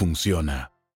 funciona.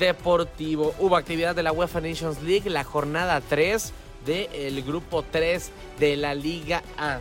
deportivo. Hubo actividad de la UEFA Nations League, la jornada 3 del grupo 3 de la Liga A,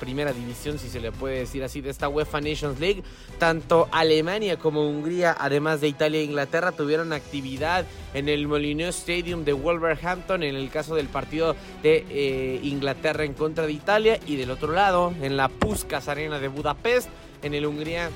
primera división, si se le puede decir así, de esta UEFA Nations League. Tanto Alemania como Hungría, además de Italia e Inglaterra, tuvieron actividad en el Molineux Stadium de Wolverhampton, en el caso del partido de eh, Inglaterra en contra de Italia, y del otro lado, en la Puskas Arena de Budapest, en el Hungría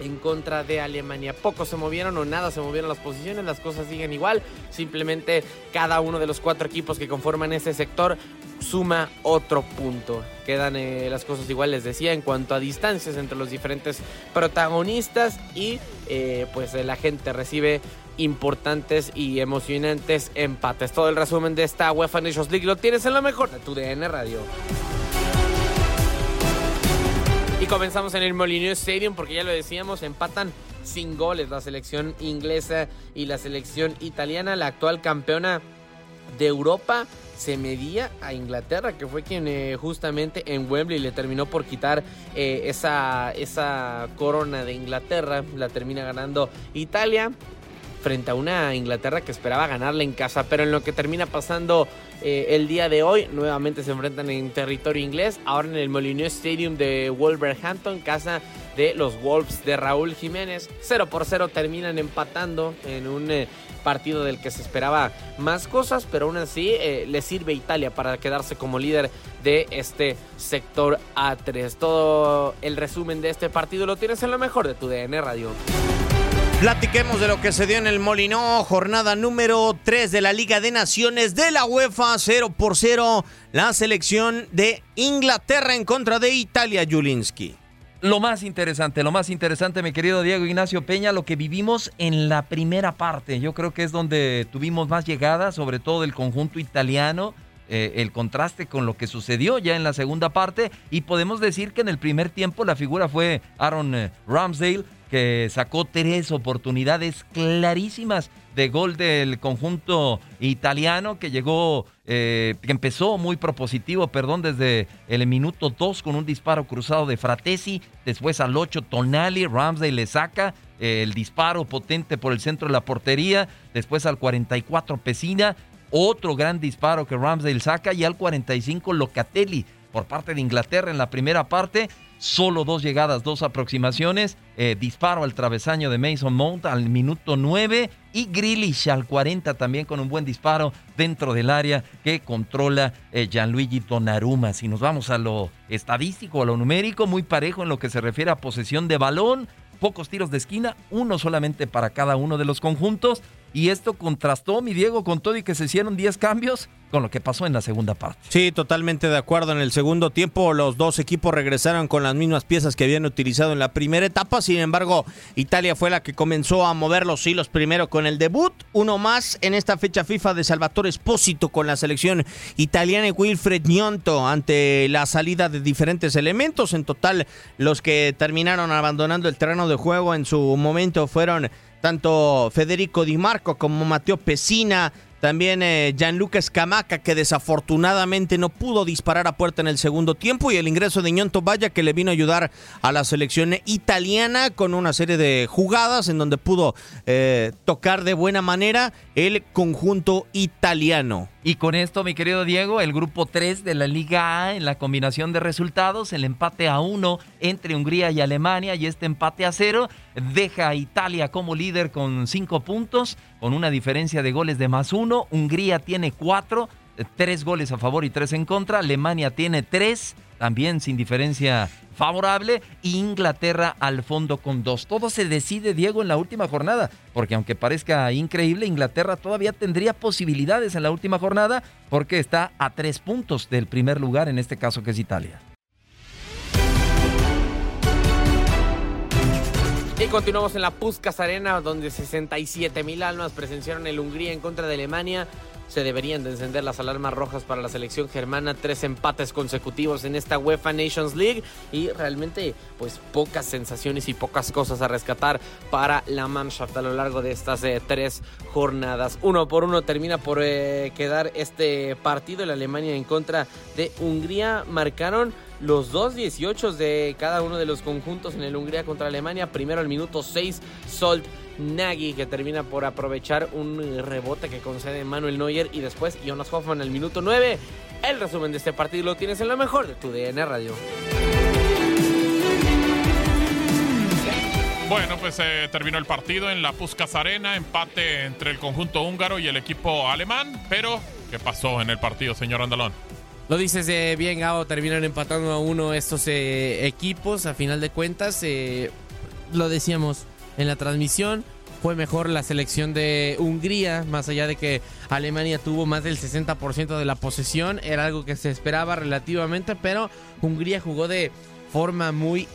en contra de Alemania. Pocos se movieron o nada se movieron las posiciones, las cosas siguen igual. Simplemente cada uno de los cuatro equipos que conforman ese sector suma otro punto. Quedan eh, las cosas igual, les decía, en cuanto a distancias entre los diferentes protagonistas y eh, pues la gente recibe importantes y emocionantes empates. Todo el resumen de esta UEFA Nations League lo tienes en lo mejor de tu DN Radio. Comenzamos en el Molineux Stadium porque ya lo decíamos, empatan sin goles la selección inglesa y la selección italiana, la actual campeona de Europa se medía a Inglaterra, que fue quien eh, justamente en Wembley le terminó por quitar eh, esa, esa corona de Inglaterra, la termina ganando Italia frente a una Inglaterra que esperaba ganarle en casa, pero en lo que termina pasando eh, el día de hoy, nuevamente se enfrentan en territorio inglés, ahora en el Molineux Stadium de Wolverhampton, casa de los Wolves de Raúl Jiménez, 0 por 0 terminan empatando en un eh, partido del que se esperaba más cosas, pero aún así eh, le sirve Italia para quedarse como líder de este sector A3. Todo el resumen de este partido lo tienes en lo mejor de tu DN Radio. Platiquemos de lo que se dio en el Molinó, jornada número 3 de la Liga de Naciones de la UEFA, 0 por 0, la selección de Inglaterra en contra de Italia, Julinski. Lo más interesante, lo más interesante, mi querido Diego Ignacio Peña, lo que vivimos en la primera parte. Yo creo que es donde tuvimos más llegadas, sobre todo del conjunto italiano, eh, el contraste con lo que sucedió ya en la segunda parte. Y podemos decir que en el primer tiempo la figura fue Aaron eh, Ramsdale, que sacó tres oportunidades clarísimas de gol del conjunto italiano que llegó, eh, que empezó muy propositivo, perdón, desde el minuto 2 con un disparo cruzado de Fratesi, después al 8 Tonali, Ramsey le saca el disparo potente por el centro de la portería, después al 44 Pesina, otro gran disparo que Ramsdale saca y al 45 Locatelli por parte de Inglaterra en la primera parte. Solo dos llegadas, dos aproximaciones. Eh, disparo al travesaño de Mason Mount al minuto 9 y Grealish al 40 también con un buen disparo dentro del área que controla eh, Gianluigi Donnarumma. Si nos vamos a lo estadístico, a lo numérico, muy parejo en lo que se refiere a posesión de balón. Pocos tiros de esquina, uno solamente para cada uno de los conjuntos. Y esto contrastó, mi Diego, con todo y que se hicieron 10 cambios con lo que pasó en la segunda parte. Sí, totalmente de acuerdo. En el segundo tiempo los dos equipos regresaron con las mismas piezas que habían utilizado en la primera etapa. Sin embargo, Italia fue la que comenzó a mover los hilos primero con el debut. Uno más en esta fecha FIFA de Salvatore Espósito con la selección italiana y Wilfred Gnonto ante la salida de diferentes elementos. En total, los que terminaron abandonando el terreno de juego en su momento fueron tanto Federico Di Marco como Mateo Pesina, también eh, Gianluca Scamaca, que desafortunadamente no pudo disparar a puerta en el segundo tiempo, y el ingreso de Ñonto Valla, que le vino a ayudar a la selección italiana con una serie de jugadas en donde pudo eh, tocar de buena manera el conjunto italiano. Y con esto, mi querido Diego, el grupo 3 de la Liga A en la combinación de resultados, el empate a 1 entre Hungría y Alemania y este empate a 0 deja a Italia como líder con 5 puntos, con una diferencia de goles de más 1. Hungría tiene 4, 3 goles a favor y 3 en contra. Alemania tiene 3 también sin diferencia favorable, Inglaterra al fondo con dos. Todo se decide, Diego, en la última jornada, porque aunque parezca increíble, Inglaterra todavía tendría posibilidades en la última jornada, porque está a tres puntos del primer lugar, en este caso que es Italia. Y continuamos en la Puskas Arena, donde 67 mil almas presenciaron el Hungría en contra de Alemania se deberían de encender las alarmas rojas para la selección germana. Tres empates consecutivos en esta UEFA Nations League y realmente pues pocas sensaciones y pocas cosas a rescatar para la Mannschaft a lo largo de estas eh, tres jornadas. Uno por uno termina por eh, quedar este partido. La Alemania en contra de Hungría marcaron los dos 18 de cada uno de los conjuntos en el Hungría contra Alemania. Primero al minuto 6, Solt Nagy, que termina por aprovechar un rebote que concede Manuel Neuer. Y después Jonas Hoffman al minuto 9. El resumen de este partido lo tienes en lo mejor de tu DN Radio. Bueno, pues eh, terminó el partido en la Puskas Arena, empate entre el conjunto húngaro y el equipo alemán. Pero, ¿qué pasó en el partido, señor Andalón? Lo dices eh, bien, Gao, terminan empatando a uno estos eh, equipos. A final de cuentas, lo decíamos, en la transmisión. Fue mejor la selección de Hungría, más allá de que Alemania tuvo más del 60% de la posesión. Era algo que se esperaba relativamente, pero Hungría jugó de forma muy,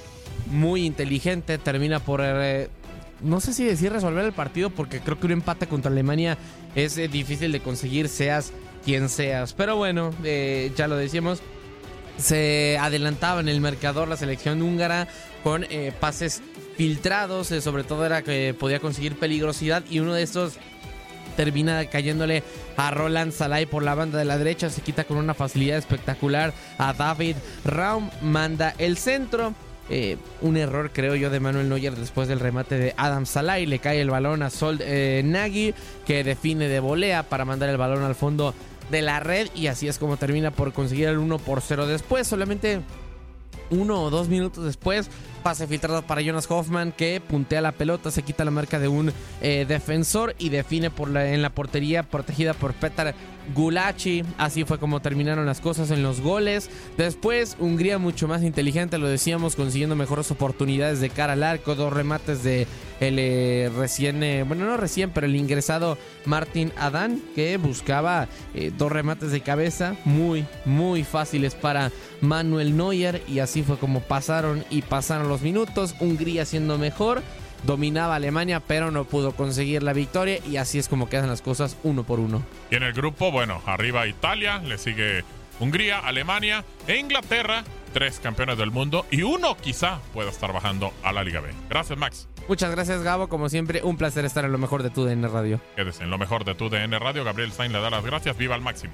muy inteligente. Termina por... Eh, no sé si decir resolver el partido, porque creo que un empate contra Alemania es eh, difícil de conseguir, seas quien seas. Pero bueno, eh, ya lo decíamos, se adelantaba en el marcador la selección húngara con pases filtrados, eh, sobre todo era que podía conseguir peligrosidad y uno de estos termina cayéndole a Roland Salai por la banda de la derecha, se quita con una facilidad espectacular a David Raum, manda el centro. Eh, un error creo yo de Manuel Neuer después del remate de Adam Salai, le cae el balón a Sol eh, Nagy que define de volea para mandar el balón al fondo de la red y así es como termina por conseguir el 1 por 0 después, solamente uno o dos minutos después pase filtrado para Jonas Hoffman que puntea la pelota, se quita la marca de un eh, defensor y define por la, en la portería protegida por Petar Gulachi. Así fue como terminaron las cosas en los goles. Después, Hungría mucho más inteligente, lo decíamos, consiguiendo mejores oportunidades de cara al arco, dos remates de el eh, recién, eh, bueno, no recién, pero el ingresado Martin Adán, que buscaba dos remates de cabeza muy, muy fáciles para Manuel Neuer. Y así fue como pasaron y pasaron los minutos, Hungría siendo mejor, dominaba Alemania, pero no pudo conseguir la victoria y así es como quedan las cosas uno por uno. Y en el grupo, bueno, arriba Italia, le sigue Hungría, Alemania e Inglaterra tres campeones del mundo y uno quizá pueda estar bajando a la Liga B. Gracias, Max. Muchas gracias, Gabo. Como siempre, un placer estar en lo mejor de tu DN Radio. Quédese en lo mejor de tu DN Radio. Gabriel Sainz le da las gracias. Viva al máximo.